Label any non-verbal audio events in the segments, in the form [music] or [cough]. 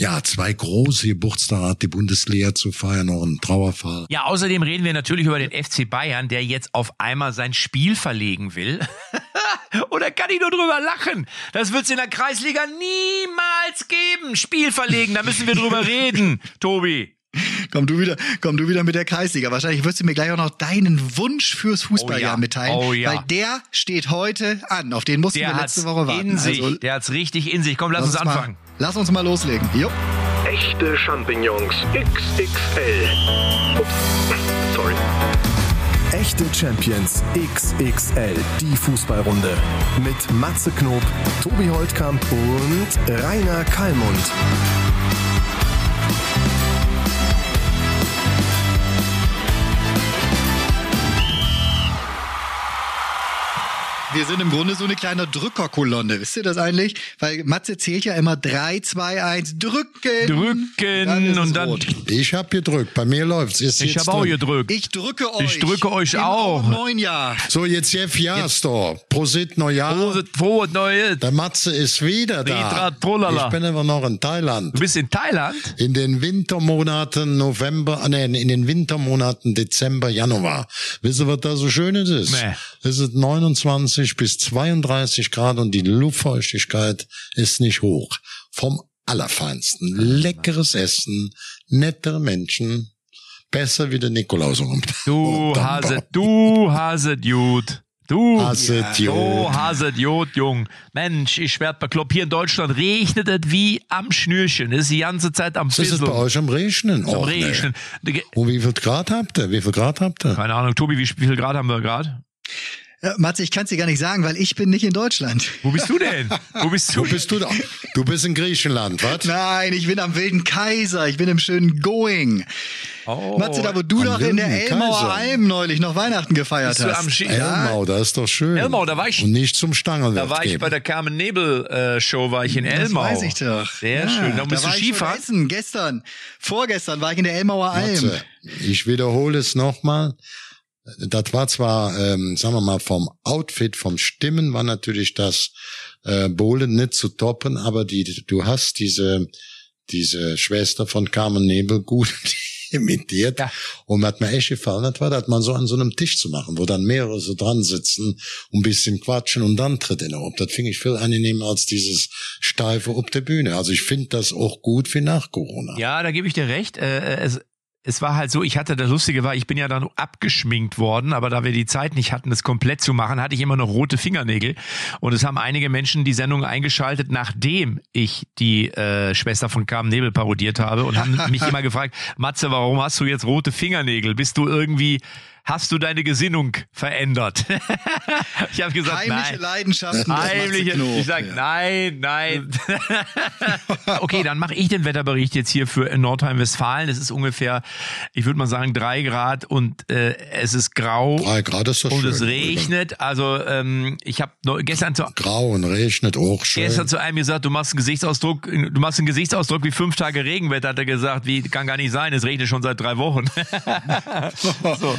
Ja, zwei große Geburtstage hat die Bundesliga zu feiern, noch ein Trauerfall. Ja, außerdem reden wir natürlich über den FC Bayern, der jetzt auf einmal sein Spiel verlegen will. [laughs] Oder kann ich nur drüber lachen? Das wird's in der Kreisliga niemals geben. Spiel verlegen, da müssen wir drüber [laughs] reden, Tobi. Komm du wieder, komm du wieder mit der Kreisliga. Wahrscheinlich wirst du mir gleich auch noch deinen Wunsch fürs Fußballjahr Oh ja, mitteilen, oh ja. weil der steht heute an. Auf den mussten Der wir letzte Woche warten. in sich. Also, der hat's richtig in sich. Komm, lass, lass uns uns anfangen. Mal, lass uns mal loslegen. Jo. Echte Champignons XXL. Ups, sorry. Echte Champions XXL, die Fußballrunde. Mit Matze Knob, Tobi Holtkamp und Rainer Kallmund. Wir sind im Grunde so eine kleine Drückerkolonne. Wisst ihr das eigentlich? Weil Matze zählt ja immer 3, 2, 1, drücken. Drücken Dann es und dann. rot. Ich hab gedrückt, bei mir läuft's. Ist Ich habe auch gedrückt. Ich drücke euch. Ich drücke euch Im auch. neuen Jahr. So, jetzt Jeff Jastor. Prosit Neujahr. Frohe, frohe neue. Der Matze ist wieder da. Ich bin aber noch in Thailand. Du bist in Thailand? In den Wintermonaten November, ah, nee, in den Wintermonaten Dezember, Januar. Wisst ihr, was da so Schönes ist? Nee. Es ist 29 bis 32 Grad und die Luftfeuchtigkeit ist nicht hoch. Vom Allerfeinsten. Leckeres Essen, nettere Menschen, besser wie der Nikolaus. Du [laughs] Hase, du Hase, Dude. Du, Hase, du Dude. Hase, Dude, Jung. Mensch, ich werd bekloppt. Hier in Deutschland regnet es wie am Schnürchen. Es ist die ganze Zeit am Ist es bei euch am Regnen? Am. Regnen. Und wie viel Grad habt ihr? Wie viel Grad habt ihr? Keine Ahnung, Tobi, wie viel Grad haben wir gerade? Ja, Matze, ich kann es dir gar nicht sagen, weil ich bin nicht in Deutschland. Wo bist du denn? Wo bist du? Wo bist du da? Du bist in Griechenland, was? Nein, ich bin am Wilden Kaiser. Ich bin im schönen Going. Oh, Matze, da wo du doch in der Elmauer Kaiser. Alm neulich noch Weihnachten gefeiert Bist du hast. am Ski- Elmau, da ist doch schön. Elmau, da war ich- Und nicht zum Stangenwerk Da war ich geben. bei der Carmen Nebel äh, Show, war ich in Das Elmau. weiß ich doch. Sehr Ja, schön. Da bist du war ich Skifahren? essen. Gestern, vorgestern war ich in der Elmauer Alm. Matze, ich wiederhole es nochmal. Das war zwar, ähm, sagen wir mal, vom Outfit, vom Stimmen war natürlich das äh, Bowlen nicht zu toppen, aber die, du hast diese, diese Schwester von Carmen Nebel gut [laughs] imitiert. Ja. Und was mir echt gefallen hat, war, das mal so an so einem Tisch zu machen, wo dann mehrere so dran sitzen und ein bisschen quatschen und dann tritt er auf. Das finde ich viel angenehmer als dieses Steife auf der Bühne. Also ich finde das auch gut für nach Corona. Ja, da gebe ich dir recht. Äh, es, es war halt so, ich hatte, das Lustige war, ich bin ja dann abgeschminkt worden, aber da wir die Zeit nicht hatten, das komplett zu machen, hatte ich immer noch rote Fingernägel. Und es haben einige Menschen die Sendung eingeschaltet, nachdem ich die äh, Schwester von Carmen Nebel parodiert habe und haben mich [laughs] immer gefragt, Matze, warum hast du jetzt rote Fingernägel? Bist du irgendwie, hast du deine Gesinnung verändert? [laughs] ich habe gesagt, Heimliche nein. Leidenschaften. Heimliche. Ich sag Ja. nein, nein. [laughs] okay, dann mache ich den Wetterbericht jetzt hier für Nordrhein-Westfalen. Es ist ungefähr, ich würde mal sagen, drei Grad und äh, es ist grau Drei Grad ist doch und schön. es regnet. Also ähm, ich habe gestern zu Grau und regnet auch schön. Gestern zu einem gesagt, du machst einen Gesichtsausdruck, du machst einen Gesichtsausdruck wie fünf Tage Regenwetter, hat er gesagt, wie kann gar nicht sein, es regnet schon seit drei Wochen. [laughs] so.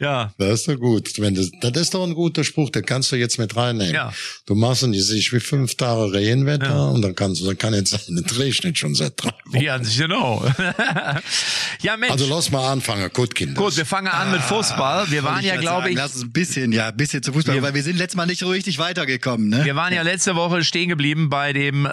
Ja. Das ist doch gut. Wenn das, das ist doch ein guter Spruch, den kannst du jetzt mit reinnehmen. Ja. Du machst ihn sich wie fünf Tage Regenwetter und dann kannst du, dann kann jetzt sein, es regnet schon seit drei Wochen. Ja, genau. [laughs] ja, Mensch. Also lass mal anfangen. Gut, Kinder. Gut, wir fangen an mit Fußball. Wir waren ja, glaube ich, Lass uns ein bisschen, ja, ein bisschen zu Fußball, Wir- weil wir sind letztes Mal nicht so richtig weitergekommen, ne? Wir waren ja letzte Woche stehen geblieben bei dem, äh,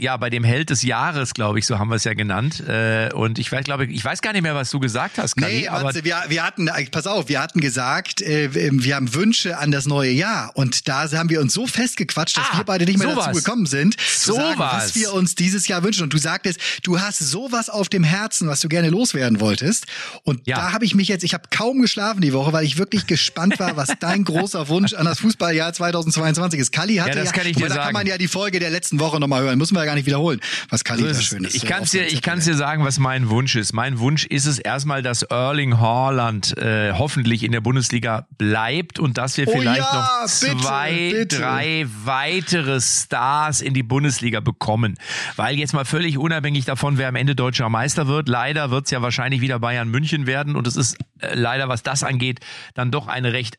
ja, bei dem Held des Jahres, glaube ich, so haben wir es ja genannt. Äh, und ich weiß, glaube ich, ich weiß gar nicht mehr, was du gesagt hast, Kali, Nee, aber Matze, wir, wir hatten, pass auf, wir hatten gesagt, äh, wir haben Wünsche an das neue Jahr und da haben wir uns so festgequatscht, dass Ah, wir beide nicht mehr sowas. dazu gekommen sind, zu Sowas. sagen, was wir uns dieses Jahr wünschen. Und du sagtest, du hast sowas auf dem Herzen, was du gerne loswerden wolltest. Und Ja. da habe ich mich jetzt, ich habe kaum geschlafen die Woche, weil ich wirklich gespannt war, was dein [laughs] großer Wunsch an das Fußballjahr 2022 ist. Kali hatte Ja, das kann ich dir da sagen. kann man ja die Folge der letzten Woche nochmal hören, müssen wir ja gar nicht wiederholen, was Kali So da ist es. Schönes ich äh, kann auf dir, ich dir sagen, was mein Wunsch ist. Mein Wunsch ist es erstmal, dass Erling Haaland äh, hoffentlich in der Bundesliga bleibt und dass wir Oh vielleicht ja, noch bitte, zwei, bitte. drei weitere Stars in die Bundesliga bekommen. Weil jetzt mal völlig unabhängig davon, wer am Ende deutscher Meister wird, leider wird's ja wahrscheinlich wieder Bayern München werden und es ist äh, leider, was das angeht, dann doch eine recht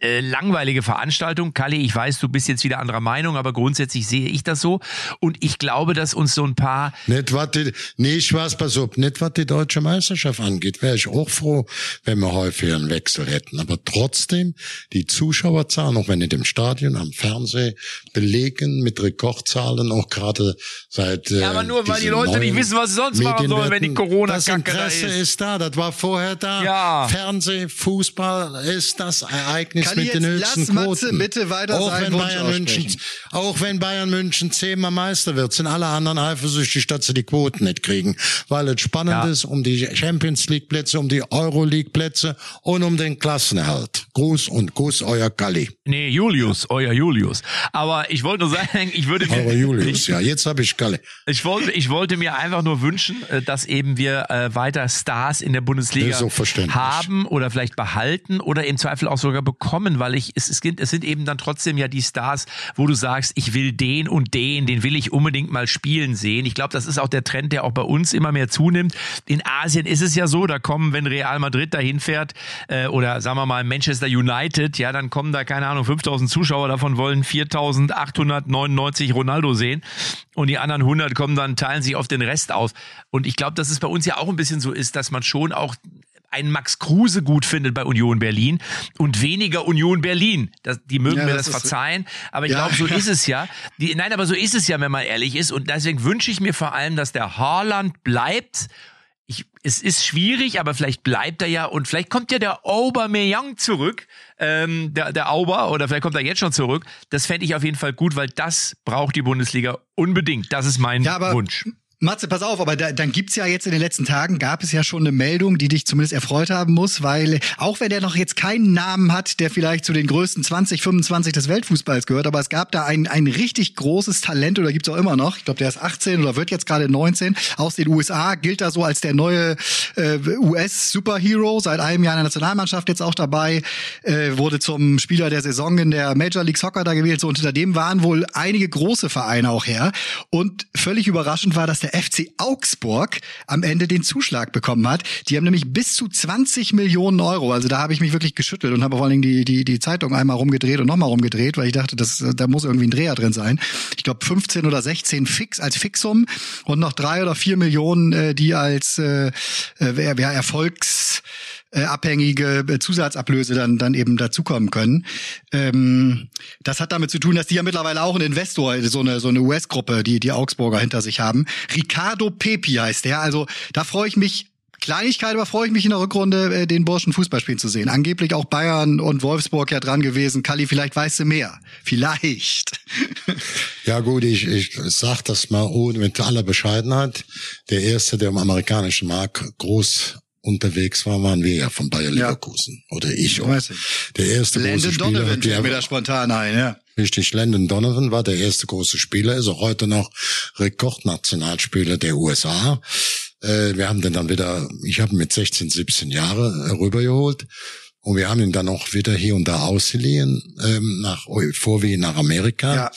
äh, langweilige Veranstaltung. Kalli, ich weiß, du bist jetzt wieder anderer Meinung, aber grundsätzlich sehe ich das so. Und ich glaube, dass uns so ein paar. Nicht was die, nicht was, pass auf, nicht was die deutsche Meisterschaft angeht, wäre ich auch froh, wenn wir häufiger einen Wechsel hätten. Aber trotzdem, die Zuschauerzahlen, auch wenn nicht im Stadion, am Fernsehen, belegen mit Rekordzahlen, auch gerade seit. Äh, ja, aber nur weil die Leute nicht wissen, was sie sonst machen sollen, wenn die corona Das Interesse da ist. ist da, das war vorher da. Ja. Fernsehen, Fußball ist das Ereignis Kalli, mit den höchsten Quoten. Matze bitte weiter auch wenn Bayern München, auch wenn Bayern München zehnmal Meister wird, sind alle anderen eifersüchtig, dass sie die Quoten nicht kriegen, weil es spannend ja. ist um die Champions League Plätze, um die Euro League Plätze und um den Klassenerhalt. Gruß und Kuss, euer Kalli. Nee, Julius, euer Julius. Aber ich wollte nur sagen, ich würde mir, euer Julius, ja, jetzt habe ich Kalli. Ich wollte, ich wollte mir einfach nur wünschen, äh, dass eben wir äh, weiter Stars in der Bundesliga haben oder vielleicht behalten oder im Zweifel auch sogar bekommen, weil ich es, es, es sind eben dann trotzdem ja die Stars, wo du sagst, ich will den und den, den will ich unbedingt mal spielen sehen. Ich glaube, das ist auch der Trend, der auch bei uns immer mehr zunimmt. In Asien ist es ja so, da kommen, wenn Real Madrid dahin fährt äh, oder sagen wir mal Manchester United, ja, dann kommen da keine Ahnung 5000 Zuschauer, davon wollen 4899 Ronaldo sehen und die anderen 100 kommen dann teilen sich auf den Rest aus. Und ich glaube, dass es bei uns ja auch ein bisschen so ist, dass man schon auch einen Max Kruse gut findet bei Union Berlin und weniger Union Berlin. Das, die mögen ja, mir das, das verzeihen, aber ich ja, glaube, so ja. [laughs] ist es ja. Die, nein, aber so ist es ja, wenn man ehrlich ist. Und deswegen wünsche ich mir vor allem, dass der Haaland bleibt. Ich, es ist schwierig, aber vielleicht bleibt er ja und vielleicht kommt ja der Aubameyang zurück, ähm, der, der Auber, oder vielleicht kommt er jetzt schon zurück. Das fände ich auf jeden Fall gut, weil das braucht die Bundesliga unbedingt. Das ist mein Wunsch. Matze, pass auf, aber da, dann gibt's ja jetzt in den letzten Tagen, gab es ja schon eine Meldung, die dich zumindest erfreut haben muss, weil auch wenn der noch jetzt keinen Namen hat, der vielleicht zu den größten 20, 25 des Weltfußballs gehört, aber es gab da ein, ein richtig großes Talent, oder gibt's auch immer noch, ich glaube, der ist 18 oder wird jetzt gerade 19, aus den USA, gilt da so als der neue äh, US-Superhero, seit einem Jahr in der Nationalmannschaft jetzt auch dabei, äh, wurde zum Spieler der Saison in der Major League Soccer da gewählt, so unter dem waren wohl einige große Vereine auch her und völlig überraschend war, dass der der FC Augsburg am Ende den Zuschlag bekommen hat. Die haben nämlich bis zu 20 Millionen Euro. Also da habe ich mich wirklich geschüttelt und habe vor allen Dingen die, die, die Zeitung einmal rumgedreht und nochmal rumgedreht, weil ich dachte, das, da muss irgendwie ein Dreher drin sein. Ich glaube 15 oder 16 fix als Fixum und noch drei oder vier Millionen, äh, die als äh, äh, ja, Erfolgs äh, abhängige äh, Zusatzablöse dann dann eben dazukommen können. Ähm, das hat damit zu tun, dass die ja mittlerweile auch einen Investor, so eine so eine US-Gruppe, die die Augsburger hinter sich haben. Ricardo Pepi heißt der. Also da freue ich mich Kleinigkeit, aber freue ich mich in der Rückrunde, äh, den Burschen Fußball spielen zu sehen. Angeblich auch Bayern und Wolfsburg ja dran gewesen. Kalli, vielleicht weißt du mehr. Vielleicht. [laughs] Ja gut, ich, ich sag das mal ohne mit aller Bescheidenheit. Der erste, der im amerikanischen Markt groß unterwegs war, waren wir ja von Bayer Leverkusen. Ja. Oder ich auch. Weiß ich. Der erste Landon große Spieler. Donovan der mir da spontan ein, ja. Richtig, Landon Donovan war der erste große Spieler, ist auch heute noch Rekordnationalspieler der USA. Äh, wir haben den dann wieder, ich habe mit 16, 17 Jahre rübergeholt. Und wir haben ihn dann auch wieder hier und da ausgeliehen, ähm, nach, vorwiegend nach Amerika. Ja.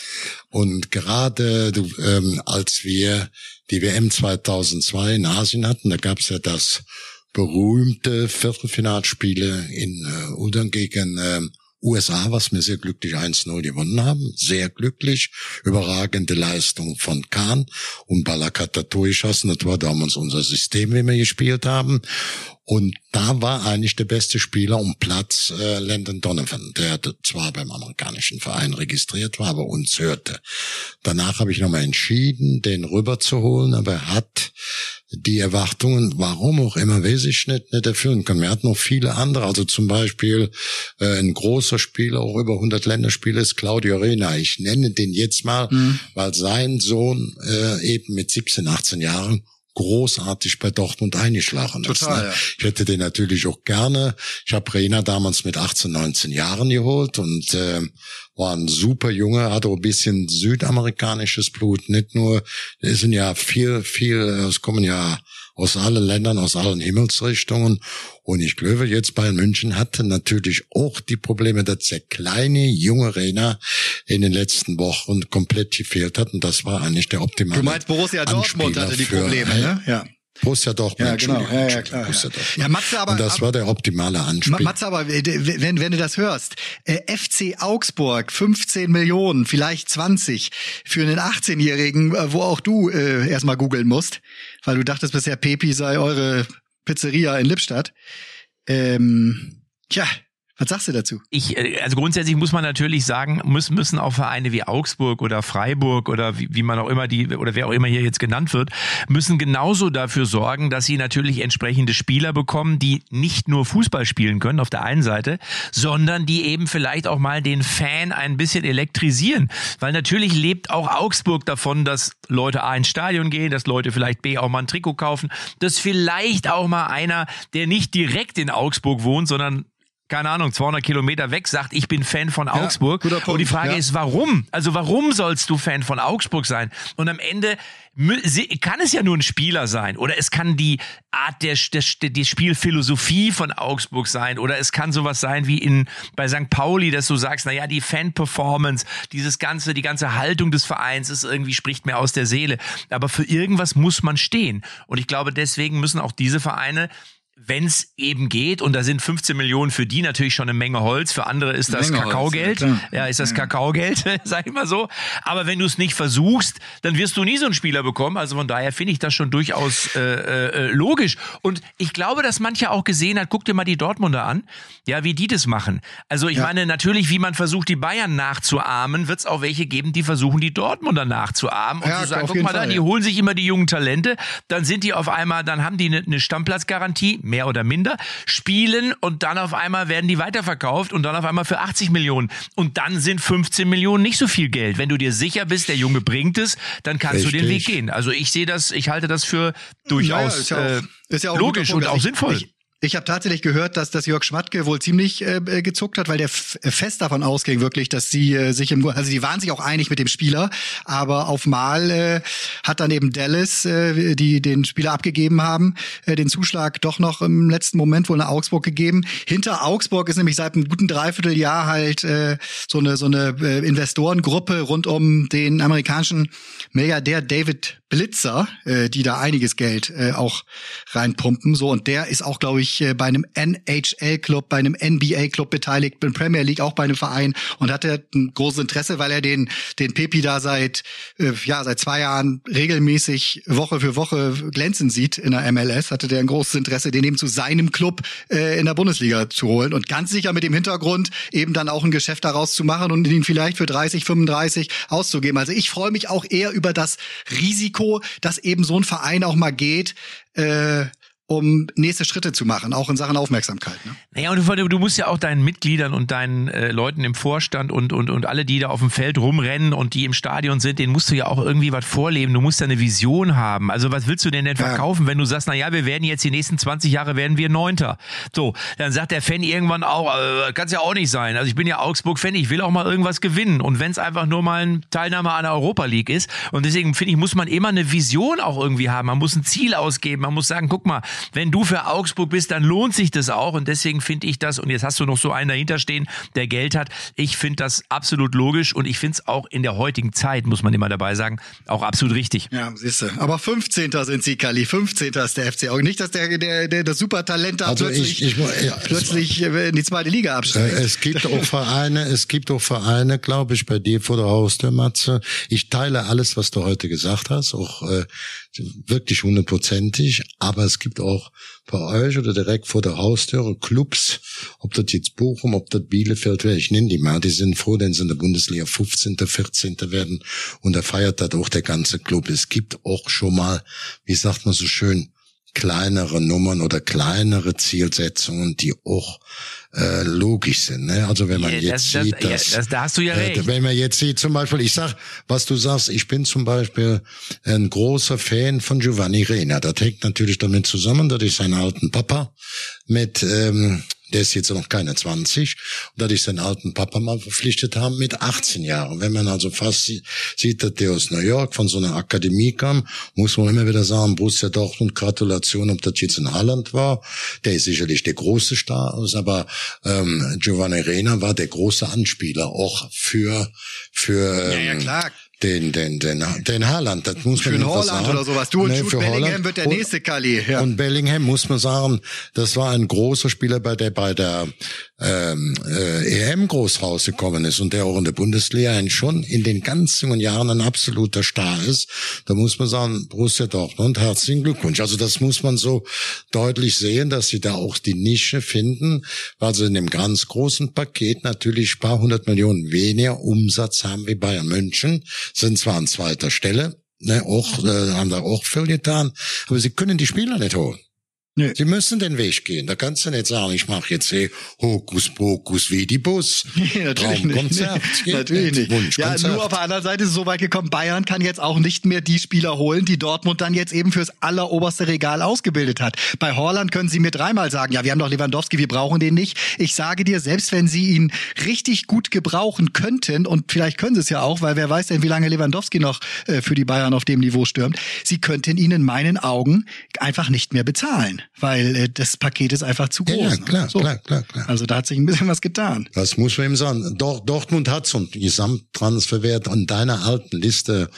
Und gerade ähm, als wir die WM 2002 in Asien hatten, da gab's ja das berühmte Viertelfinalspiele in äh, Udon gegen äh, USA, was wir sehr glücklich 1-0 gewonnen haben. Sehr glücklich. Überragende Leistung von Kahn und Balakata durchschossen. Das war damals unser System, wie wir gespielt haben. Und da war eigentlich der beste Spieler um Platz äh, Landon Donovan, der zwar beim amerikanischen Verein registriert war, aber uns hörte. Danach habe ich nochmal entschieden, den rüberzuholen, aber er hat die Erwartungen, warum auch immer, weiß ich nicht, nicht erfüllen können. Wir hatten noch viele andere, also zum Beispiel äh, ein großer Spieler, auch über 100 Länderspiele ist Claudio Rena. Ich nenne den jetzt mal, mhm. weil sein Sohn äh, eben mit 17, 18 Jahren großartig bei Dortmund eingeschlagen ist. Total, ne? ja. Ich hätte den natürlich auch gerne. Ich habe Rena damals mit 18, 19 Jahren geholt und äh, war ein super Junge, hatte auch ein bisschen südamerikanisches Blut. Nicht nur, es sind ja viel, viel, es kommen ja aus allen Ländern, aus allen Himmelsrichtungen. Und ich glaube, jetzt Bayern München hatte natürlich auch die Probleme, dass der kleine, junge Rainer in den letzten Wochen komplett gefehlt hat. Und das war eigentlich der optimale Du meinst, Borussia Dortmund hatte die Probleme, ne? Ja. Borussia Dortmund. Ja, genau. Ja, ja, klar. Ja. Ja, Matze, aber, Und das war der optimale Ma- Anspiel. Matze, aber äh, wenn, wenn du das hörst, äh, FC Augsburg, 15 Millionen, vielleicht 20 für einen 18-Jährigen, äh, wo auch du äh, erstmal googeln musst, weil du dachtest bisher Pepi sei eure Pizzeria in Lippstadt. Ähm, tja, was sagst du dazu? ich, äh, also grundsätzlich muss man natürlich sagen, müssen, müssen auch Vereine wie Augsburg oder Freiburg oder wie, wie man auch immer die, oder wer auch immer hier jetzt genannt wird, müssen genauso dafür sorgen, dass sie natürlich entsprechende Spieler bekommen, die nicht nur Fußball spielen können auf der einen Seite, sondern die eben vielleicht auch mal den Fan ein bisschen elektrisieren. Weil natürlich lebt auch Augsburg davon, dass Leute A ins Stadion gehen, dass Leute vielleicht B auch mal ein Trikot kaufen, dass vielleicht auch mal einer, der nicht direkt in Augsburg wohnt, sondern keine Ahnung, 200 Kilometer weg sagt, ich bin Fan von Augsburg. Punkt, und die Frage ja. ist, warum? Also warum sollst du Fan von Augsburg sein? Und am Ende kann es ja nur ein Spieler sein oder es kann die Art der, der, die Spielphilosophie von Augsburg sein oder es kann sowas sein wie in bei St. Pauli, dass du sagst, naja, die Fan-Performance, dieses ganze, die ganze Haltung des Vereins ist irgendwie spricht mir aus der Seele. Aber für irgendwas muss man stehen. Und ich glaube, deswegen müssen auch diese Vereine wenn es eben geht, und da sind 15 Millionen für die natürlich schon eine Menge Holz, für andere ist das Menge Holz, Kakaogeld. ja. Ja, ist das Kakaogeld, [laughs] sag ich mal so. Aber wenn du es nicht versuchst, dann wirst du nie so einen Spieler bekommen. Also von daher finde ich das schon durchaus äh, äh, logisch. Und ich glaube, dass mancher auch gesehen hat, guck dir mal die Dortmunder an, ja, wie die das machen. Also ich meine, natürlich, wie man versucht, die Bayern nachzuahmen, wird es auch welche geben, die versuchen, die Dortmunder nachzuahmen und Ja, zu sagen, guck mal da, Fall, die ja. holen sich immer die jungen Talente, dann sind die auf einmal, dann haben die eine, eine Stammplatzgarantie, mehr oder minder, spielen und dann auf einmal werden die weiterverkauft und dann auf einmal für 80 Millionen. Und dann sind 15 Millionen nicht so viel Geld. Wenn du dir sicher bist, der Junge bringt es, dann kannst du den Weg Richtig. gehen. Also ich sehe das, ich halte das für durchaus ist ja auch, äh, ist ja auch logisch und auch Also sinnvoll. Ich, ich habe tatsächlich gehört, dass das Jörg Schmatke wohl ziemlich äh, äh, gezuckt hat, weil der äh, fest davon ausging wirklich, dass sie äh, sich im, also die waren sich auch einig mit dem Spieler, aber auf Mal äh, hat dann eben Dallas, äh, die den Spieler abgegeben haben, äh, den Zuschlag doch noch im letzten Moment wohl nach Augsburg gegeben. Hinter Augsburg ist nämlich seit einem guten Dreivierteljahr halt äh, so eine so eine äh, Investorengruppe rund um den amerikanischen Milliardär David Blitzer, äh, die da einiges Geld äh, auch reinpumpen. So und der ist auch, glaube ich, äh, bei einem NHL-Club, bei einem NBA-Club beteiligt, beim Premier League auch bei einem Verein und hatte ein großes Interesse, weil er den den Pepi da seit äh, ja seit zwei Jahren regelmäßig Woche für Woche glänzen sieht in der MLS. Hatte der ein großes Interesse, den eben zu seinem Club äh, in der Bundesliga zu holen und ganz sicher mit dem Hintergrund eben dann auch ein Geschäft daraus zu machen und ihn vielleicht für 30, 35 auszugeben. Also ich freue mich auch eher über das Risiko, dass eben so ein Verein auch mal geht. Äh, um nächste Schritte zu machen, auch in Sachen Aufmerksamkeit. Ne? Naja, und du, du musst ja auch deinen Mitgliedern und deinen äh, Leuten im Vorstand und, und, und alle, die da auf dem Feld rumrennen und die im Stadion sind, denen musst du ja auch irgendwie was vorleben. Du musst ja eine Vision haben. Also was willst du denn denn Ja. verkaufen, wenn du sagst, na ja, wir werden jetzt die nächsten 20 Jahre werden wir Neunter. So, dann sagt der Fan irgendwann auch, äh, kann ja auch nicht sein. Also ich bin ja Augsburg-Fan, ich will auch mal irgendwas gewinnen. Und wenn es einfach nur mal eine Teilnahme an der Europa League ist. Und deswegen finde ich, muss man immer eine Vision auch irgendwie haben. Man muss ein Ziel ausgeben. Man muss sagen, guck mal, wenn du für Augsburg bist, dann lohnt sich das auch. Und deswegen finde ich das, und jetzt hast du noch so einen dahinter stehen, der Geld hat. Ich finde das absolut logisch und ich finde es auch in der heutigen Zeit, muss man immer dabei sagen, auch absolut richtig. Ja, siehst du. Aber 15. sind sie, Kali. 15. ist der FC Augsburg. Nicht, dass der, der, der das Supertalent da Also plötzlich, ich- ich ja, plötzlich äh, in die zweite Liga Äh, absteigt. Es gibt auch Vereine, es gibt auch Vereine, glaube ich, bei dir vor der Haustür, Matze. Ich teile alles, was du heute gesagt hast, auch äh, wirklich hundertprozentig. Aber es gibt auch bei euch oder direkt vor der Haustüre Clubs, ob das jetzt Bochum, ob das Bielefeld wäre, ich nenne die mal, die sind froh, wenn sie in der Bundesliga 15., 14. werden und da feiert das auch der ganze Club. Es gibt auch schon mal, wie sagt man so schön, kleinere Nummern oder kleinere Zielsetzungen, die auch äh, logisch sind. Ne? Also wenn man Ja, jetzt das- das- sieht, ja, dass, das- da hast du ja äh, recht. wenn man jetzt sieht, zum Beispiel, ich sag, was du sagst, ich bin zum Beispiel ein großer Fan von Giovanni Rena. Das hängt natürlich damit zusammen, dass ich seinen alten Papa mit ähm, der ist jetzt noch keine 20, und dass ich seinen alten Papa mal verpflichtet haben mit 18 Jahren. Wenn man also fast sie- sieht, dass der aus New York von so einer Akademie kam, muss man immer wieder sagen, Borussia Dortmund, Gratulation, ob das jetzt in Holland war. Der ist sicherlich der große Star, aber ähm, Giovanni Rena war der große Anspieler auch für für ja, ja, ähm, klar. Den, den, den, den Haaland, das muss man einfach Holland sagen. oder sowas. Du und Nee, Jude für Bellingham Holland. wird der nächste Kali. Ja. Und Bellingham muss man sagen, das war ein großer Spieler, bei der bei der ähm, äh, EM groß rausgekommen ist und der auch in der Bundesliga schon in den ganz jungen Jahren ein absoluter Star ist. Da muss man sagen, Borussia Dortmund, herzlichen Glückwunsch. Also das muss man so deutlich sehen, dass sie da auch die Nische finden, weil sie in dem ganz großen Paket natürlich paar hundert Millionen weniger Umsatz haben wie Bayern München, sind zwar an zweiter Stelle, ne, auch, äh, haben da auch viel getan, aber sie können die Spieler nicht holen. Nö. Sie müssen den Weg gehen. Da kannst du nicht sagen, ich mache jetzt hier Hokuspokus wie die Bus. [laughs] Nee, natürlich nicht. Nee, natürlich nicht. Ja, Wunschkonzert. nur auf der anderen Seite ist es so weit gekommen, Bayern kann jetzt auch nicht mehr die Spieler holen, die Dortmund dann jetzt eben fürs alleroberste Regal ausgebildet hat. Bei Horland können sie mir dreimal sagen, ja, wir haben doch Lewandowski, wir brauchen den nicht. Ich sage dir, selbst wenn sie ihn richtig gut gebrauchen könnten, und vielleicht können sie es ja auch, weil wer weiß denn, wie lange Lewandowski noch äh, für die Bayern auf dem Niveau stürmt, sie könnten ihn in meinen Augen einfach nicht mehr bezahlen, weil äh, das Paket ist einfach zu Ja, groß. ja, klar, So. klar, klar, klar. Also da hat sich ein bisschen was getan. Das muss man ihm sagen. Dort, Dortmund hat so einen Gesamttransferwert an deiner alten Liste,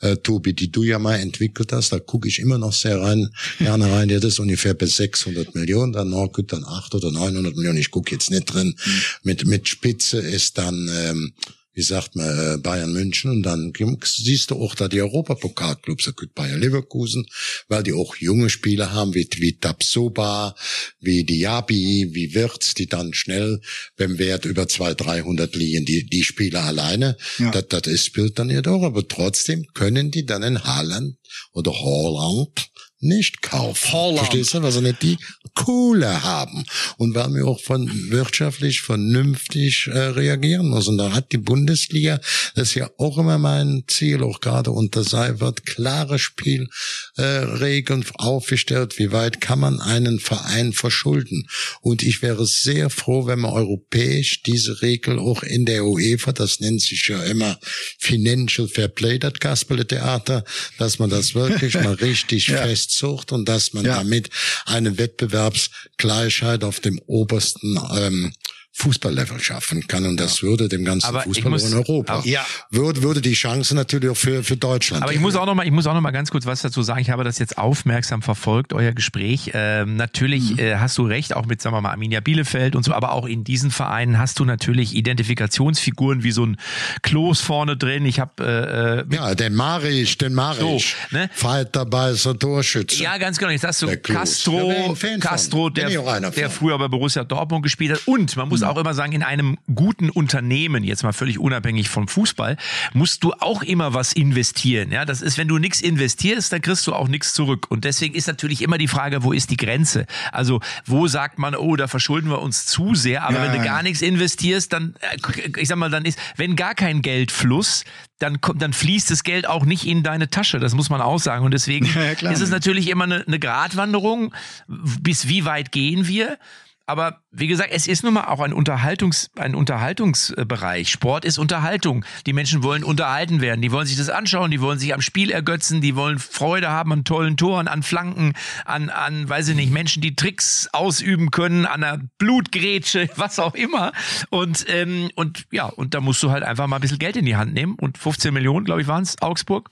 äh, Tobi, die du ja mal entwickelt hast. Da gucke ich immer noch sehr rein, gerne rein. Ja, das ist ungefähr bei 600 Millionen. Dann noch gut, dann 800 oder 900 Millionen. Ich gucke jetzt nicht drin. Mit, mit Spitze ist dann, ähm, wie sagt man, äh, Bayern München und dann siehst du auch da die Europapokalclubs, da gibt Bayern Leverkusen, weil die auch junge Spieler haben, wie, wie Tapsoba, wie Diaby, wie Wirtz, die dann schnell beim Wert über 200, 300 liegen, die, die Spieler alleine, Ja. das, das ist, spielt dann nicht auch, aber trotzdem können die dann in Haaland oder Holland nicht kaufen. Holland. Verstehst du, weil sie nicht die Kohle haben. Und weil wir auch von wirtschaftlich vernünftig äh, reagieren müssen. Da hat die Bundesliga, das ist ja auch immer mein Ziel, auch gerade unter Seibert, klare Spielregeln äh, aufgestellt. Wie weit kann man einen Verein verschulden? Und ich wäre sehr froh, wenn man europäisch diese Regel auch in der UEFA, das nennt sich ja immer Financial Fair Play, das Kasperle-Theater, dass man das wirklich [laughs] mal richtig Ja. Festsucht und dass man Ja. damit eine Wettbewerbsgleichheit auf dem obersten ähm, Fußballlevel schaffen kann. Und das würde dem ganzen Aber Fußball muss- in Europa, aber- Ja. würde, würde die Chance natürlich auch für, für Deutschland. Aber ich muss auch noch mal, ich muss auch noch mal ganz kurz was dazu sagen. Ich habe das jetzt aufmerksam verfolgt, euer Gespräch. Ähm, natürlich äh, hast du recht, auch mit, sagen wir mal, Arminia Bielefeld und so, aber auch in diesen Vereinen hast du natürlich Identifikationsfiguren wie so ein Klos vorne drin. Ich habe äh, ja, den Marisch, den Marisch. So, ne? Fighter bei so Torschütze. Ja, ganz genau. Jetzt hast du Castro. Castro, der, der früher bei Borussia Dortmund gespielt hat. Und man muss auch immer sagen, in einem guten Unternehmen, jetzt mal völlig unabhängig vom Fußball, musst du auch immer was investieren. Ja, das ist, wenn du nichts investierst, dann kriegst du auch nichts zurück. Und deswegen ist natürlich immer die Frage, wo ist die Grenze? Also, wo sagt man, oh, da verschulden wir uns zu sehr, aber Ja, wenn du gar nichts investierst, dann, äh, ich sag mal, dann ist, wenn gar kein Geldfluss, dann kommt, dann fließt das Geld auch nicht in deine Tasche. Das muss man auch sagen. Und deswegen [laughs] Ja, ist es natürlich immer eine, eine Gratwanderung. Bis wie weit gehen wir? Aber wie gesagt, es ist nun mal auch ein Unterhaltungs, ein Unterhaltungsbereich. Sport ist Unterhaltung. Die Menschen wollen unterhalten werden. Die wollen sich das anschauen. Die wollen sich am Spiel ergötzen. Die wollen Freude haben an tollen Toren, an Flanken, an, an, weiß ich nicht, Menschen, die Tricks ausüben können, an einer Blutgrätsche, [laughs] was auch immer. Und, ähm, und ja, und da musst du halt einfach mal ein bisschen Geld in die Hand nehmen. Und 15 Millionen, glaube ich, waren es, Augsburg.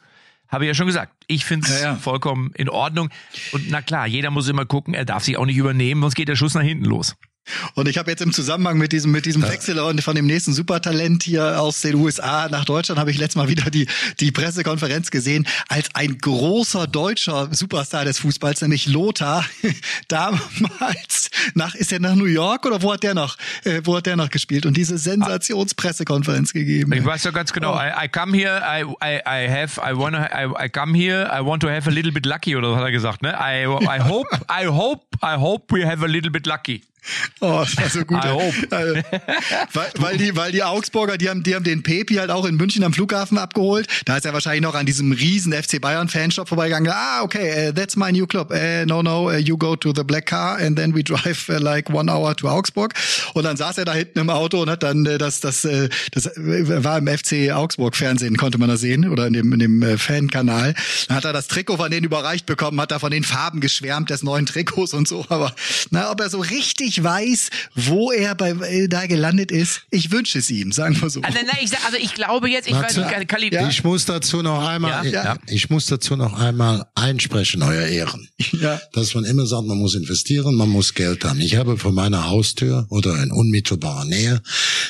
Habe ich ja schon gesagt. Ich finde es Ja, ja. vollkommen in Ordnung. Und na klar, jeder muss immer gucken, er darf sich auch nicht übernehmen, sonst geht der Schuss nach hinten los. Und ich habe jetzt im Zusammenhang mit diesem mit diesem Wechsel und von dem nächsten Supertalent hier aus den USA nach Deutschland habe ich letztes Mal wieder die die Pressekonferenz gesehen, als ein großer deutscher Superstar des Fußballs, nämlich Lothar, [laughs] damals nach ist er nach New York oder wo hat der noch äh, wo hat der noch gespielt und diese Sensationspressekonferenz gegeben. Ich weiß ja ganz genau. Oh. I, I come here, I, I, I have, I wanna, I, I come here, I want to have a little bit lucky oder was hat er gesagt, ne? I, I hope, I hope, I hope we have a little bit lucky. Oh, das war so gut. [laughs] Also, weil, weil die, weil die Augsburger, die haben, die haben den Pepi halt auch in München am Flughafen abgeholt. Da ist er wahrscheinlich noch an diesem riesen FC Bayern Fanshop vorbeigegangen. Ah, okay, uh, that's my new club. Uh, no, no, uh, you go to the black car and then we drive like one hour to Augsburg. Und dann saß er da hinten im Auto und hat dann das, das, das war im FC Augsburg Fernsehen, konnte man das sehen oder in dem, in dem Fankanal. Dann hat er das Trikot von denen überreicht bekommen, hat da von den Farben geschwärmt des neuen Trikots und so. Aber na, ob er so richtig ich weiß, wo er bei, äh, da gelandet ist. Ich wünsche es ihm, sagen wir so. Also, nein, ich, also ich glaube jetzt, ich Matze, weiß nicht, Kali, Ich muss dazu noch einmal, Ja, ja. ich muss dazu noch einmal einsprechen, euer Ehren. Ja. Dass man immer sagt, man muss investieren, man muss Geld haben. Ich habe vor meiner Haustür oder in unmittelbarer Nähe,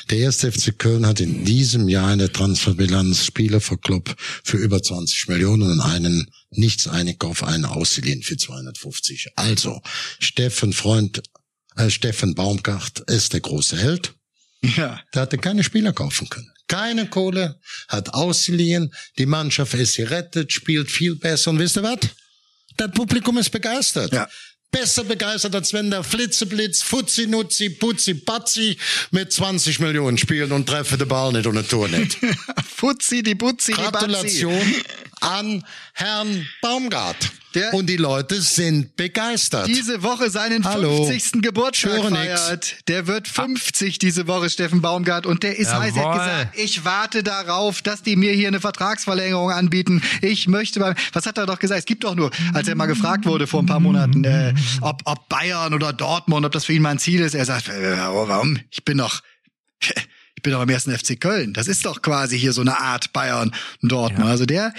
der erste FC Köln hat in diesem Jahr in der Transferbilanz Spieler für Club für über 20 Millionen und einen nichts Einkauf, einen ausgeliehen für 250. Also, Steffen Freund, äh, Steffen Baumgart ist der große Held. Ja. Der hatte keine Spieler kaufen können. Keine Kohle, hat ausgeliehen, die Mannschaft ist gerettet, spielt viel besser und wisst ihr was? Das Publikum ist begeistert. Ja. Besser begeistert, als wenn der Flitzeblitz, Fuzzi, Nutzi, Putzi, Patzi mit 20 Millionen spielt und treffe den Ball nicht und ein Tor nicht. [laughs] Fuzzi, die Butzi, die Batzi. Gratulation [laughs] an Herrn Baumgart. Der- und die Leute sind begeistert. Diese Woche seinen Hallo. 50. Geburtstag Höre nix. feiert. Der wird 50 diese Woche, Steffen Baumgart. Und der ist heiß. Er hat Jawohl. gesagt, ich warte darauf, dass die mir hier eine Vertragsverlängerung anbieten. Ich möchte beim, was hat er doch gesagt? Es gibt doch nur, als er mal gefragt wurde vor ein paar Monaten, äh, ob, ob Bayern oder Dortmund, ob das für ihn mal ein Ziel ist. Er sagt, äh, warum? Ich bin doch, [laughs] ich bin doch am ersten FC Köln. Das ist doch quasi hier so eine Art Bayern und Dortmund. Also der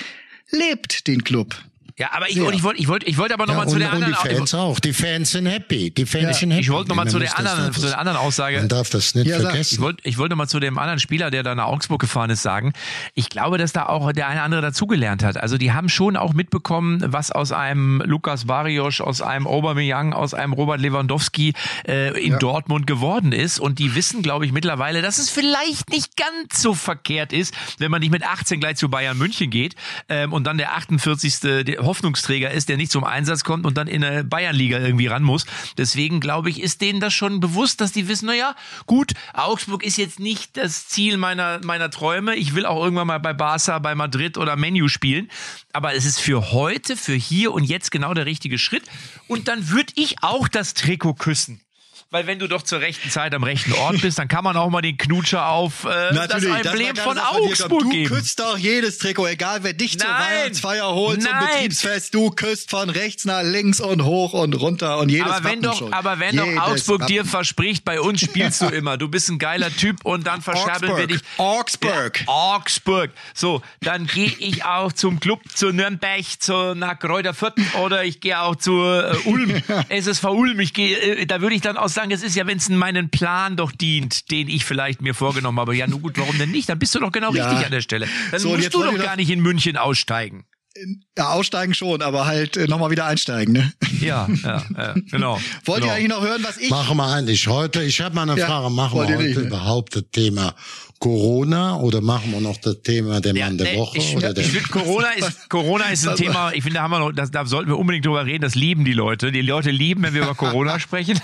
lebt den Club. Ja, aber ich, und ich wollte, ich wollte, ich wollte aber ja, nochmal und, zu der anderen. die Fans auch. Die Fans sind happy. Die Fans Ja. sind happy. Ich wollte nochmal zu der anderen, zu der anderen Aussage. Man darf das nicht Ja, vergessen. Ich wollte ich wollte mal zu dem anderen Spieler, der da nach Augsburg gefahren ist, sagen. Ich glaube, dass da auch der eine andere dazugelernt hat. Also die haben schon auch mitbekommen, was aus einem Lukas Barrios, aus einem Aubameyang, aus einem Robert Lewandowski äh, in Dortmund geworden ist. Und die wissen, glaube ich, mittlerweile, dass es vielleicht nicht ganz so verkehrt ist, wenn man nicht mit 18 gleich zu Bayern München geht ähm, und dann der 48. der Hoffnungsträger ist, der nicht zum Einsatz kommt und dann in eine Bayernliga irgendwie ran muss. Deswegen glaube ich, ist denen das schon bewusst, dass die wissen, na ja, gut, Augsburg ist jetzt nicht das Ziel meiner, meiner Träume. Ich will auch irgendwann mal bei Barca, bei Madrid oder Menu spielen. Aber es ist für heute, für hier und jetzt genau der richtige Schritt. Und dann würde ich auch das Trikot küssen. Weil wenn du doch zur rechten Zeit am rechten Ort bist, dann kann man auch mal den Knutscher auf äh, das Emblem von Augsburg du geben. küsst doch jedes Trikot, egal wer dich zur Nein. Weihnachtsfeier holt zum Nein. Betriebsfest. Du küsst von rechts nach links und hoch und runter und jedes Aber wenn doch, aber wenn jedes doch Augsburg dir Wappen. verspricht, bei uns spielst du [laughs] immer, du bist ein geiler Typ und dann verscherbeln wir dich. Augsburg. Ja, Augsburg. So, dann gehe ich auch zum Club zu Nürnberg, zu nach Kräuter Fürth oder ich gehe auch zu äh, Ulm, [laughs] SSV Ulm. Ich gehe, äh, da würde ich dann auch sagen, es ist ja, wenn es meinen Plan doch dient, den ich vielleicht mir vorgenommen habe. Ja, nun gut, warum denn nicht? Dann bist du doch genau Ja. richtig an der Stelle. Dann So, musst du doch gar nicht in München aussteigen. Ja, aussteigen schon, aber halt äh, nochmal wieder einsteigen, ne? Ja, ja, ja genau. [laughs] Wollt genau. ihr eigentlich noch hören, was ich... Machen wir eigentlich heute, ich habe mal eine Ja, Frage, machen wir heute nicht, ne? überhaupt das Thema Corona oder machen wir noch das Thema der Ja, Mann der nee, Woche? ich, oder der ich finde, Corona ist, [laughs] Corona ist ein Thema, ich finde, da haben wir noch, das, da sollten wir unbedingt drüber reden, das lieben die Leute. Die Leute lieben, wenn wir über Corona [laughs] sprechen.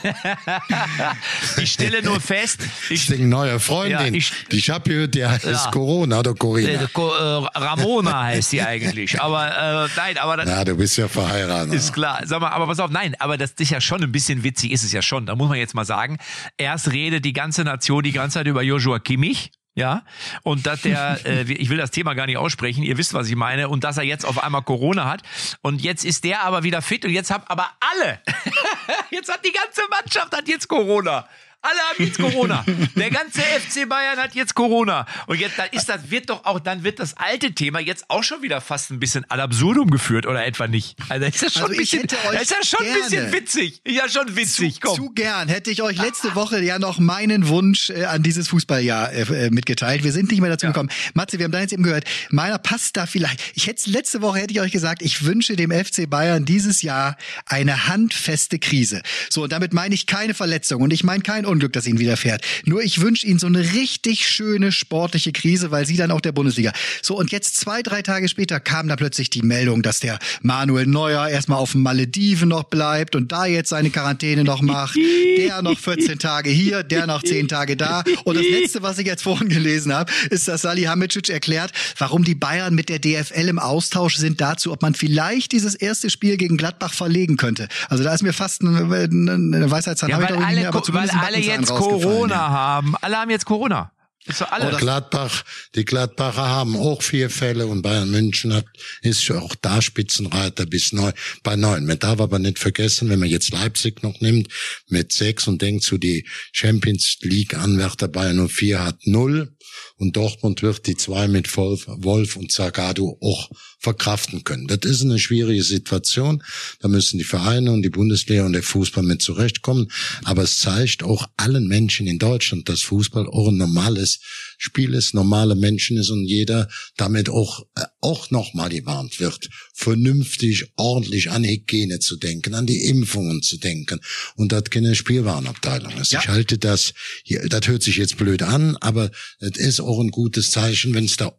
ich stelle nur fest, ich ich, denke, neue Freundin. Ja, ich ich- habe gehört, die heißt Ja. Corona oder äh, Corina. Co- äh, Ramona heißt sie eigentlich. Aber äh, nein, aber das Ja, du bist ja verheiratet. ist klar. Sag mal, aber pass auf, nein, aber das ist ja schon ein bisschen witzig, ist es ja schon. Da muss man jetzt mal sagen. Erst redet die ganze Nation die ganze Zeit über Joshua Kimmich. Ja, und dass der, [laughs] äh, ich will das Thema gar nicht aussprechen, ihr wisst, was ich meine, und dass er jetzt auf einmal Corona hat. Und jetzt ist der aber wieder fit und jetzt haben aber alle, [laughs] jetzt hat die ganze Mannschaft hat jetzt Corona. Alle haben jetzt Corona. Der ganze FC Bayern hat jetzt Corona. Und jetzt dann ist das, wird doch auch, dann wird das alte Thema jetzt auch schon wieder fast ein bisschen ad absurdum geführt, oder etwa nicht? Also ist das schon Also ein bisschen, das ist ja schon ein bisschen witzig. Ist ja schon witzig, komm. Zu gern hätte ich euch letzte Woche ja noch meinen Wunsch äh, an dieses Fußballjahr äh, äh, mitgeteilt. Wir sind nicht mehr dazu gekommen. Matze, wir haben da jetzt eben gehört, meiner passt da vielleicht. Ich hätte letzte Woche hätte ich euch gesagt, ich wünsche dem FC Bayern dieses Jahr eine handfeste Krise. So und damit meine ich keine Verletzung und ich meine kein Unglück, das ihnen widerfährt. Nur ich wünsche ihnen so eine richtig schöne sportliche Krise, weil sie dann auch der Bundesliga. So und jetzt zwei drei Tage später kam da plötzlich die Meldung, dass der Manuel Neuer erstmal auf den Malediven noch bleibt und da jetzt seine Quarantäne noch macht. Der noch 14 Tage hier, der noch 10 Tage da. Und das letzte, was ich jetzt vorhin gelesen habe, ist, dass Salihamidzic erklärt, warum die Bayern mit der DFL im Austausch sind dazu, ob man vielleicht dieses erste Spiel gegen Gladbach verlegen könnte. Also da ist mir fast eine, eine Weisheitszahn, Ja, weil nicht mehr, aber weil alle jetzt Corona ja. haben. Alle haben jetzt Corona. Ist doch alles. Gladbach, die Gladbacher haben auch vier Fälle und Bayern München hat, ist auch da Spitzenreiter bis neun, bei neun. Man darf aber nicht vergessen, wenn man jetzt Leipzig noch nimmt mit sechs und denkt zu die Champions League Anwärter Bayern 04 hat null und Dortmund wird die zwei mit Wolf, Wolf und Zagado auch verkraften können. Das ist eine schwierige Situation. Da müssen die Vereine und die Bundesliga und der Fußball mit zurechtkommen. Aber es zeigt auch allen Menschen in Deutschland, dass Fußball auch ein normales Spiel ist, normale Menschen ist und jeder damit auch, äh, auch nochmal gewarnt wird, vernünftig, ordentlich an Hygiene zu denken, an die Impfungen zu denken und das keine Spielwarenabteilung ist. Ja. Ich halte das, das hört sich jetzt blöd an, aber es ist auch ein gutes Zeichen, wenn es da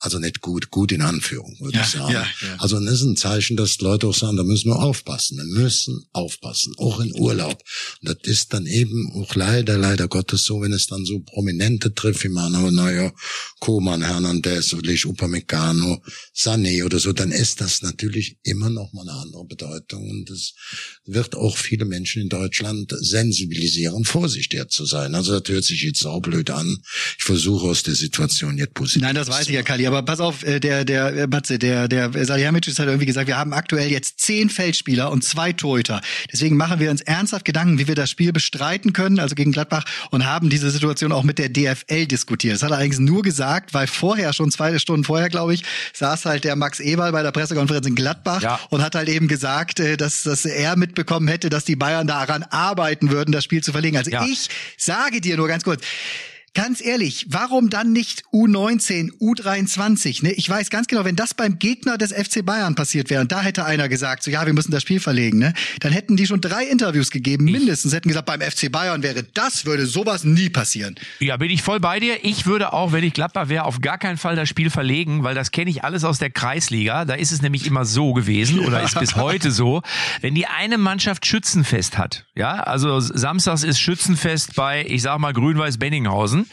also nicht gut, gut in Anführung, würde ja, ich sagen. Ja, ja. Also das ist ein Zeichen, dass Leute auch sagen, da müssen wir aufpassen. Wir müssen aufpassen, auch in Urlaub. Und das ist dann eben auch leider, leider Gottes so, wenn es dann so Prominente trifft, wie Mano, naja, Koman, Hernandez, oder Upamecano, Sané oder so, dann ist das natürlich immer noch mal eine andere Bedeutung. Und es wird auch viele Menschen in Deutschland sensibilisieren, vorsichtiger zu sein. Also das hört sich jetzt auch blöd an. Ich versuche aus der Situation jetzt positiv Nein, das weiß ich ja, Kali aber pass auf, äh, der, der, äh, Matze, der, der Salihamidzic hat irgendwie gesagt, wir haben aktuell jetzt zehn Feldspieler und zwei Torhüter. Deswegen machen wir uns ernsthaft Gedanken, wie wir das Spiel bestreiten können, also gegen Gladbach, und haben diese Situation auch mit der DFL diskutiert. Das hat er eigentlich nur gesagt, weil vorher, schon zwei Stunden vorher, glaube ich, saß halt der Max Eberl bei der Pressekonferenz in Gladbach ja. und hat halt eben gesagt, äh, dass, dass er mitbekommen hätte, dass die Bayern daran arbeiten würden, das Spiel zu verlegen. Also ja. ich sage dir nur ganz kurz, Ganz ehrlich, warum dann nicht U19, U23? Ne? Ich weiß ganz genau, wenn das beim Gegner des FC Bayern passiert wäre und da hätte einer gesagt, so ja, wir müssen das Spiel verlegen, ne? dann hätten die schon drei Interviews gegeben, mindestens. Hätten gesagt, beim FC Bayern wäre das, würde sowas nie passieren. Ja, bin ich voll bei dir. Ich würde auch, wenn ich Gladbach wäre, auf gar keinen Fall das Spiel verlegen, weil das kenne ich alles aus der Kreisliga. Da ist es nämlich immer so gewesen oder ist bis [laughs] heute so, wenn die eine Mannschaft Schützenfest hat, ja, also samstags ist Schützenfest bei, ich sag mal, Grün-Weiß Benninghausen,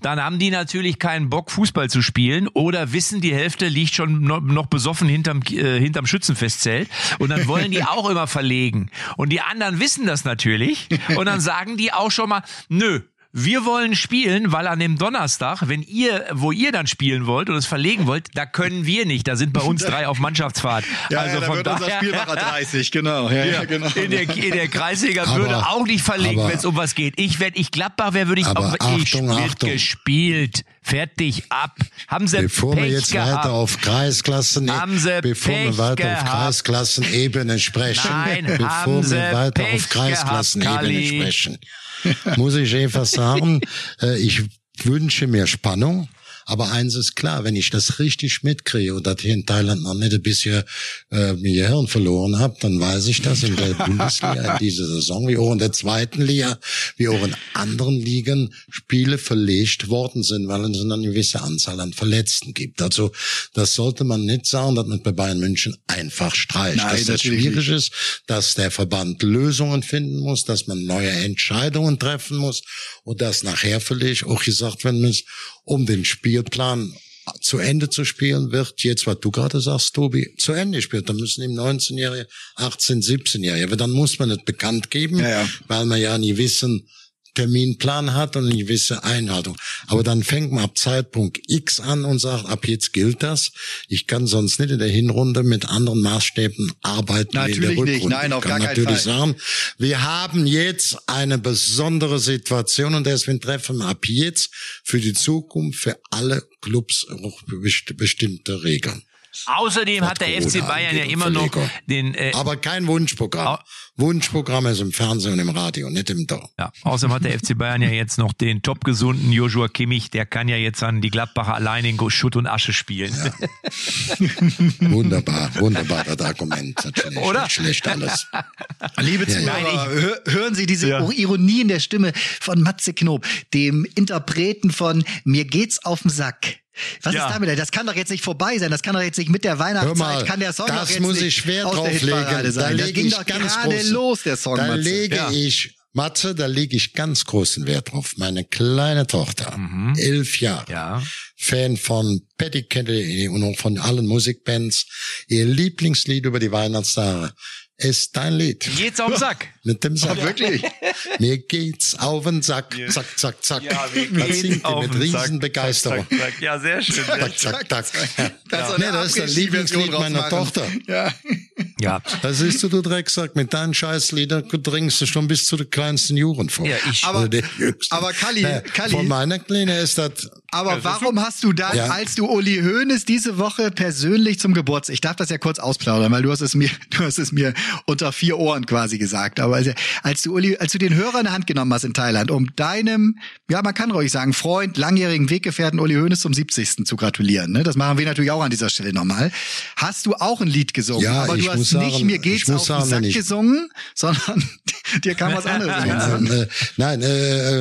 dann haben die natürlich keinen Bock, Fußball zu spielen oder wissen, die Hälfte liegt schon noch besoffen hinterm, äh, hinterm Schützenfestzelt und dann wollen die auch immer verlegen. Und die anderen wissen das natürlich und dann sagen die auch schon mal, nö, wir wollen spielen, weil an dem Donnerstag, wenn ihr, wo ihr dann spielen wollt und es verlegen wollt, da können wir nicht. Da sind bei uns drei auf Mannschaftsfahrt. Ja, also ja, von wird daher, unser Spielmacher 30, genau. Ja, ja, genau. In der, in der Kreisliga aber, würde auch nicht verlegen, wenn es um was geht. Ich, wenn ich Gladbach wäre, würde ich auch, Achtung, ich Achtung. gespielt. Fertig ab. Haben sie Bevor Pech wir jetzt gehabt. weiter auf Kreisklassen, haben sie bevor Pech wir weiter gehabt. auf Kreisklassenebene sprechen, Nein, bevor haben sie wir weiter Pech auf Kreisklassenebene sprechen, muss ich einfach sagen, [laughs] äh, ich wünsche mir Spannung. Aber eins ist klar, wenn ich das richtig mitkriege und das hier in Thailand noch nicht bisher äh, mir Hirn verloren habe, dann weiß ich das in der [laughs] Bundesliga in dieser Saison, wie auch in der zweiten Liga, wie auch in anderen Ligen Spiele verlegt worden sind, weil es eine gewisse Anzahl an Verletzten gibt. Also das sollte man nicht sagen, dass man bei Bayern München einfach streicht. Nein, dass das schwierig ist, dass der Verband Lösungen finden muss, dass man neue Entscheidungen treffen muss und dass nachher vielleicht auch gesagt werden muss, um den Spielplan zu Ende zu spielen, wird jetzt, was du gerade sagst, Tobi, zu Ende spielt. Dann müssen ihm 19-Jährige, 18, 17-Jährige, aber dann muss man es bekannt geben, Ja, ja. weil wir ja nie wissen, Terminplan hat und eine gewisse Einhaltung. Aber dann fängt man ab Zeitpunkt X an und sagt, ab jetzt gilt das. Ich kann sonst nicht in der Hinrunde mit anderen Maßstäben arbeiten wie in der Natürlich Rückrunde. nicht. Nein, auf ich kann gar keinen Fall. sagen, wir haben jetzt eine besondere Situation und deswegen treffen wir ab jetzt für die Zukunft für alle Clubs auch best- bestimmte Regeln. Außerdem hat der Corona FC Bayern ja immer noch den äh, Aber kein Wunschprogramm. Wunschprogramm ist im Fernsehen und im Radio, nicht im Dorf. Ja, außerdem hat der FC Bayern ja jetzt noch den topgesunden Joshua Kimmich, der kann ja jetzt an die Gladbacher alleine in Schutt und Asche spielen. [laughs] Wunderbar, wunderbares Argument. Natürlich Oder? Nicht schlecht alles. Liebe Ja, ja. Zuhörer, hör, hören Sie diese Ja. Ironie in der Stimme von Matze Knob, dem Interpreten von Mir geht's auf den Sack. Was Ja. ist damit? Das kann doch jetzt nicht vorbei sein. Das kann doch jetzt nicht mit der Weihnachtszeit. mal, kann der Song doch das jetzt muss nicht ich schwer drauflegen. Da lege ging ich doch ganz gerade großen, los, der Song, Da Matze. lege Ja. ich, Matze, da lege ich ganz großen Wert drauf. Meine kleine Tochter, elf Jahre, Mhm. Ja. Fan von Patty Kennedy und auch von allen Musikbands. Ihr Lieblingslied über die Weihnachtstage ist dein Lied. Geht's auf den Sack. Mit dem Sack. Wirklich? Mir geht's auf den Sack. Zack, zack, zack. mir das singt auf die mit. Riesenbegeisterung. Zack, zack, zack. Ja, sehr schön. Sehr Zack, zack, zack. Das Ja. ist Nee, das ist das Lieblingslied meiner Tochter. Ja. Ja. Da siehst du, du Drecksack, mit deinen Scheißliedern dringst du schon bis zu den kleinsten Juren vor. Ja, ich- Aber- aber Kalli, Nee, Kalli- Von meiner Kleine ist das, Aber warum hast du dann, Ja. als du Uli Hoeneß diese Woche persönlich zum Geburtstag, ich darf das ja kurz ausplaudern, weil du hast es mir, [laughs] du hast es mir unter vier Ohren quasi gesagt, aber als, als du Uli, als du den Hörer in der Hand genommen hast in Thailand, um deinem, ja, man kann ruhig sagen, Freund, langjährigen Weggefährten Uli Hoeneß zum 70. zu gratulieren, ne? Das machen wir natürlich auch an dieser Stelle nochmal. Hast du auch ein Lied gesungen, Ja, aber ich du hast muss nicht sagen- mir geht's auf sagen, den Sack ich- gesungen, sondern [laughs] dir kam was anderes in den Sinn. Nein, äh, nein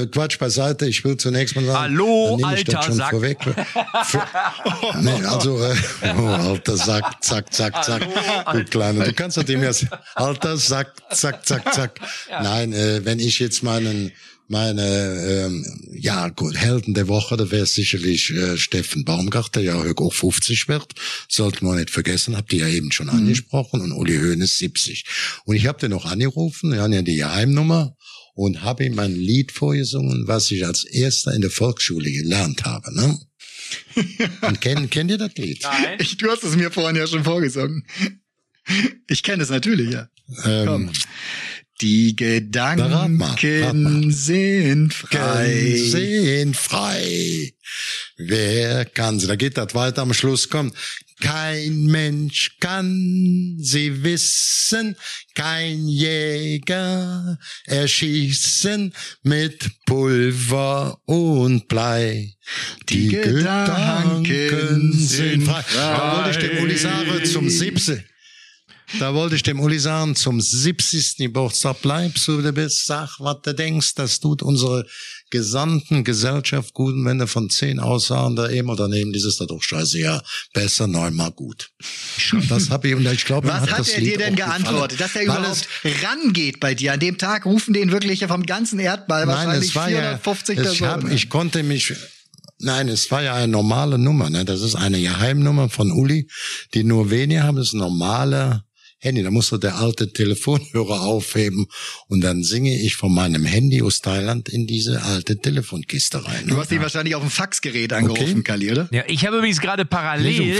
äh, Quatsch beiseite. Ich will zunächst mal sagen, Hallo, alter schon Sack. Vorweg. Für, [laughs] nee, also, äh, oh, alter Sack, zack, zack, zack. Du Kleiner, du kannst doch dem jetzt, alter Sack, zack, zack, zack. [laughs] Nein, äh, wenn ich jetzt meinen, meine, ähm, ja gut, Helden der Woche, da wäre es sicherlich äh, Steffen Baumgart, der ja auch 50 wird. Sollten wir nicht vergessen, habt ihr ja eben schon angesprochen. Und Uli Hoeneß 70. Und ich habe den noch angerufen, wir haben ja die Geheimnummer und habe ihm ein Lied vorgesungen, was ich als erster in der Volksschule gelernt habe. Ne? [laughs] Und kennt, kennt ihr das Lied? Nein. Ich, du hast es mir vorhin ja schon vorgesungen. Ich kenne es natürlich, ja. Ähm, Komm. Die rat mal, mal. Gedanken sind frei. Sehen frei. Wer kann sie? Da geht das weiter am Schluss kommt. Kein Mensch kann sie wissen, kein Jäger erschießen mit Pulver und Blei. Die Gedanken sind frei. Da wollte ich dem Uli sagen, zum 17. Da wollte ich dem Uli sagen, zum 70. Geburtstag bleibst du, du bist, sag, was du denkst, das tut unsere gesamten Gesellschaft gut, und wenn du von zehn Aussagen da eben oder neben dieses da doch scheiße, ja, besser neunmal gut. Das habe ich, und ich glaube, Was hat, hat er Lied dir denn geantwortet? gefallen. Dass er überhaupt rangeht bei dir. An dem Tag rufen den wirklich vom ganzen Erdball Nein, wahrscheinlich es war ja, 450 ich, Personen. hab, ich konnte mich, nein, es war ja eine normale Nummer, ne? Das ist eine Geheimnummer von Uli, die nur wenige haben, das ist ein normaler Handy. Da musste der alte Telefonhörer aufheben und dann singe ich von meinem Handy aus Thailand in diese alte Telefonkiste rein. du ne? hast ihn wahrscheinlich auf dem Faxgerät angerufen, Okay. Kali, oder? Ja, ich habe übrigens gerade parallel. [laughs]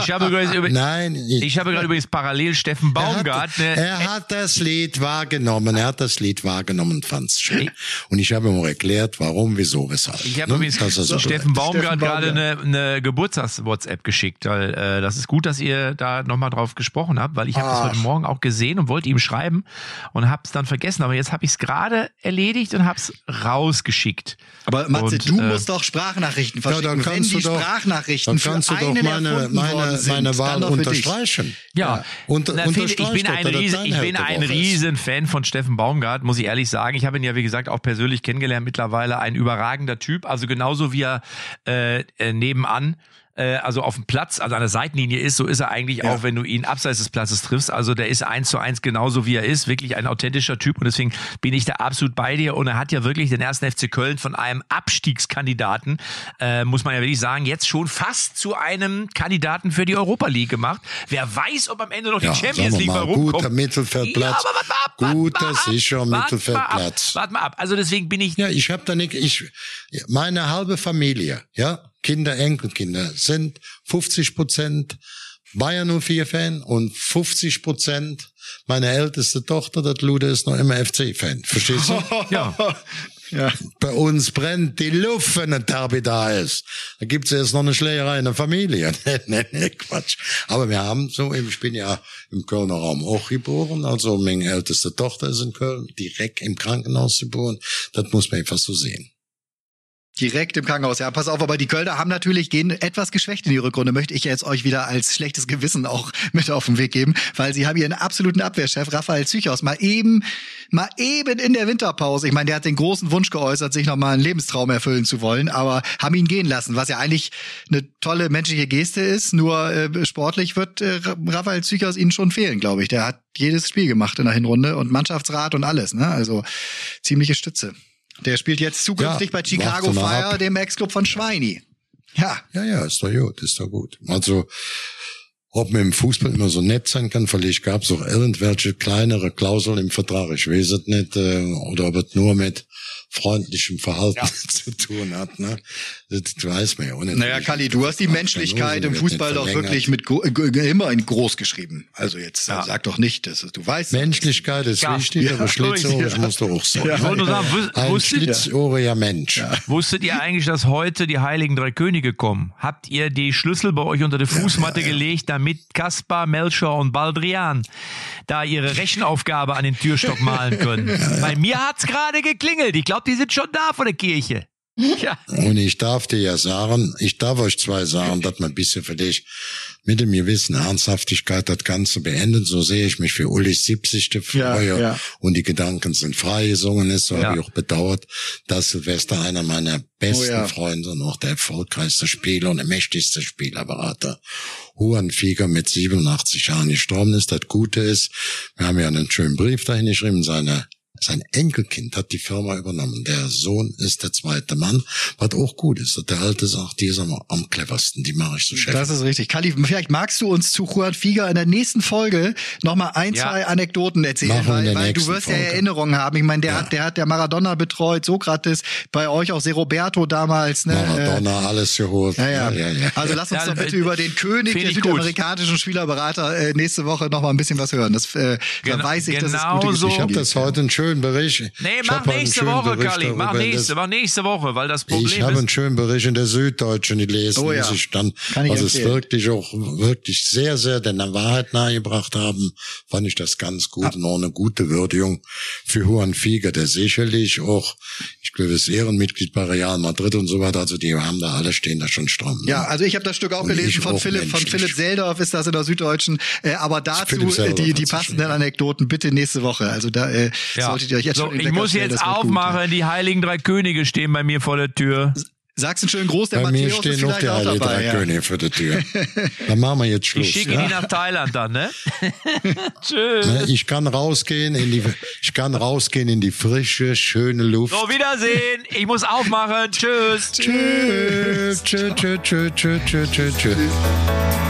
Ich habe übrigens über, Nein, ich habe gerade übrigens parallel Steffen Er hat, Baumgart. Ne, er hat das Lied wahrgenommen, er hat das Lied wahrgenommen und fand's schön. Und ich habe ihm auch erklärt, warum, wieso, weshalb. Ich habe Ne? übrigens ist so Steffen Baumgart Steffen gerade Baumgart. eine, eine Geburtstags-WhatsApp geschickt, weil äh, das ist gut, dass ihr da nochmal drauf gesprochen habt, weil ich habe das heute Morgen auch gesehen und wollte ihm schreiben und habe es dann vergessen. Aber jetzt habe ich es gerade erledigt und habe es rausgeschickt. Aber Matze, Und, du äh, musst doch Sprachnachrichten Ja, verschicken. dann kannst Wenn die du doch, Sprachnachrichten dann kannst für du doch meine, meine, sind, meine Wahl unterstreichen. Ja, Unter, Na, Philipp, ich bin doch, ein, Riesen, ich bin ein. Riesenfan von Steffen Baumgart, muss ich ehrlich sagen. Ich habe ihn ja, wie gesagt, auch persönlich kennengelernt. Mittlerweile ein überragender Typ. Also genauso wie er äh, äh, nebenan äh, also auf dem Platz, also an der Seitenlinie ist, so ist er eigentlich auch, wenn du ihn abseits des Platzes triffst. Also der ist eins zu eins genauso wie er ist, wirklich ein authentischer Typ und deswegen bin ich da absolut bei dir und er hat ja wirklich den ersten FC Köln von einem Abstiegskandidaten, äh, muss man ja wirklich sagen, jetzt schon fast zu einem Kandidaten für die Europa League gemacht. Wer weiß, ob am Ende noch die Ja, Champions sagen wir League mal, mal rumkommt. guter Mittelfeldplatz. Ja, mal ab, Guter, mal ab, sicher warte mal Mittelfeldplatz. Warte mal ab. Also deswegen bin ich Ja, ich habe da nicht, ich, meine halbe Familie, ja, Kinder, Enkelkinder, sind 50 Prozent Bayern 04 Fan und 50 Prozent meine älteste Tochter, das Lude ist noch immer FC Fan. Verstehst du? [laughs] ja. Ja. Bei uns brennt die Luft, wenn ein Derby da ist. Da gibt's jetzt noch eine Schlägerei in der Familie. [laughs] nee, nee, nee, Quatsch. Aber wir haben so, ich bin ja im Kölner Raum auch geboren, also meine älteste Tochter ist in Köln, direkt im Krankenhaus geboren. Das muss man einfach so sehen. Direkt im Krankenhaus. Ja, pass auf, aber die Kölner haben natürlich gehen etwas geschwächt in die Rückrunde. Möchte ich jetzt euch wieder als schlechtes Gewissen auch [laughs] mit auf den Weg geben, weil sie haben ihren absoluten Abwehrchef Raphael Zychos mal eben, mal eben in der Winterpause. Ich meine, der hat den großen Wunsch geäußert, sich nochmal einen Lebenstraum erfüllen zu wollen, aber haben ihn gehen lassen, was ja eigentlich eine tolle menschliche Geste ist. Nur äh, sportlich wird äh, Raphael Zychos ihnen schon fehlen, glaube ich. Der hat jedes Spiel gemacht in der Hinrunde und Mannschaftsrat und alles. Ne? Also ziemliche Stütze. Der spielt jetzt zukünftig Ja, bei Chicago Fire, ab. dem Ex-Club von Schweini. Ja, Ja, ja, ist doch gut, ist doch gut. Also, Ob man im Fußball immer so nett sein kann, vielleicht gab es auch irgendwelche kleinere Klauseln im Vertrag, ich weiß es nicht, äh, oder ob es nur mit freundlichem Verhalten ja. [laughs] zu tun hat. Ne? Das, das weiß man ja auch nicht. Naja, Kali, du hast die Menschlichkeit im Fußball doch wirklich mit immer in groß geschrieben. Also jetzt ja. sag doch nicht, dass du weißt. Menschlichkeit ist ja. wichtig, aber Schlitzohrig muss doch auch sein. Ich wollte nur sagen, ein schlitzohriger Mensch. Wusstet ihr eigentlich, dass heute die Heiligen Drei Könige kommen? Habt ihr die Schlüssel bei euch unter die Fußmatte gelegt, damit Kaspar, Melchior und Baldrian da ihre Rechenaufgabe an den Türstock malen können? Bei mir hat's gerade geklingelt. Ich glaube, die sind schon da vor der Kirche. Ja. Und ich darf dir ja sagen, ich darf euch zwei sagen, dass man ein bisschen für dich mit dem gewissen Ernsthaftigkeit das Ganze beenden. So sehe ich mich für Ulis 70. freue. Ja, ja. Und die Gedanken sind freigesungen ist. So ja. habe ich auch bedauert, dass Silvester einer meiner besten oh, Freunde und auch der erfolgreichste Spieler und der mächtigste Spielerberater Juan Fieger mit 87 Jahren gestorben ist. Das Gute ist, wir haben ja einen schönen Brief dahin geschrieben, seine sein Enkelkind hat die Firma übernommen. Der Sohn ist der zweite Mann, was auch gut ist. Der alte sagt, die ist am, am cleversten, die mache ich so Chef. Das ist richtig. Kali, vielleicht magst du uns zu Juan Fieger in der nächsten Folge nochmal ein, ja. zwei Anekdoten erzählen, weil, weil du wirst Folge. ja Erinnerungen haben. Ich meine, der ja. hat, der hat der Maradona betreut, Sokrates, bei euch auch Roberto damals. Ne? Maradona, alles geholt. Ja, ja. ja, ja also lass uns doch bitte über den König der südamerikanischen Spielerberater äh, nächste Woche nochmal ein bisschen was hören. Das äh, Gen da weiß ich, genau dass es gute so. Ich habe das heute ein schönen Bericht. Nee, mach nächste Woche, Kali. Mach nächste, mach nächste Woche, weil das Problem ist. Ich habe einen schönen Bericht in der Süddeutschen gelesen, oh, ja. muss ich dann, Kann ich was es wirklich auch wirklich sehr, sehr der Wahrheit nahegebracht haben, fand ich das ganz gut ah. und auch eine gute Würdigung für Juan Fieger, der sicherlich auch, ich glaube, ist Ehrenmitglied bei Real Madrid und so weiter. Also die haben da alle stehen da schon stramm. Ne? Ja, also ich habe das Stück auch und gelesen von auch Philipp, menschlich. von Philipp Seldorf ist das in der Süddeutschen. Äh, aber dazu die, die passenden Anekdoten bitte nächste Woche. Also da äh, ja. Solltet ihr euch jetzt so, schon Ich muss jetzt aufmachen, gut, die heiligen drei Könige stehen bei mir vor der Tür. Sagst einen schönen Gruß, der Bei Matthäus mir stehen noch die Heiligen drei ja. Könige vor der Tür. [laughs] Dann machen wir jetzt Schluss. Ich schicke ja? die nach Thailand dann, ne? [laughs] Tschüss. Ne, ich kann rausgehen in die, ich kann rausgehen in die frische, schöne Luft. So, Wiedersehen. Ich muss aufmachen. Tschüss. Tschüss. Tschüss, tschüss, tschüss, tschüss, tschüss, tschüss. tschüss.